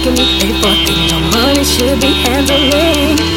making me pay for things my money should be handling.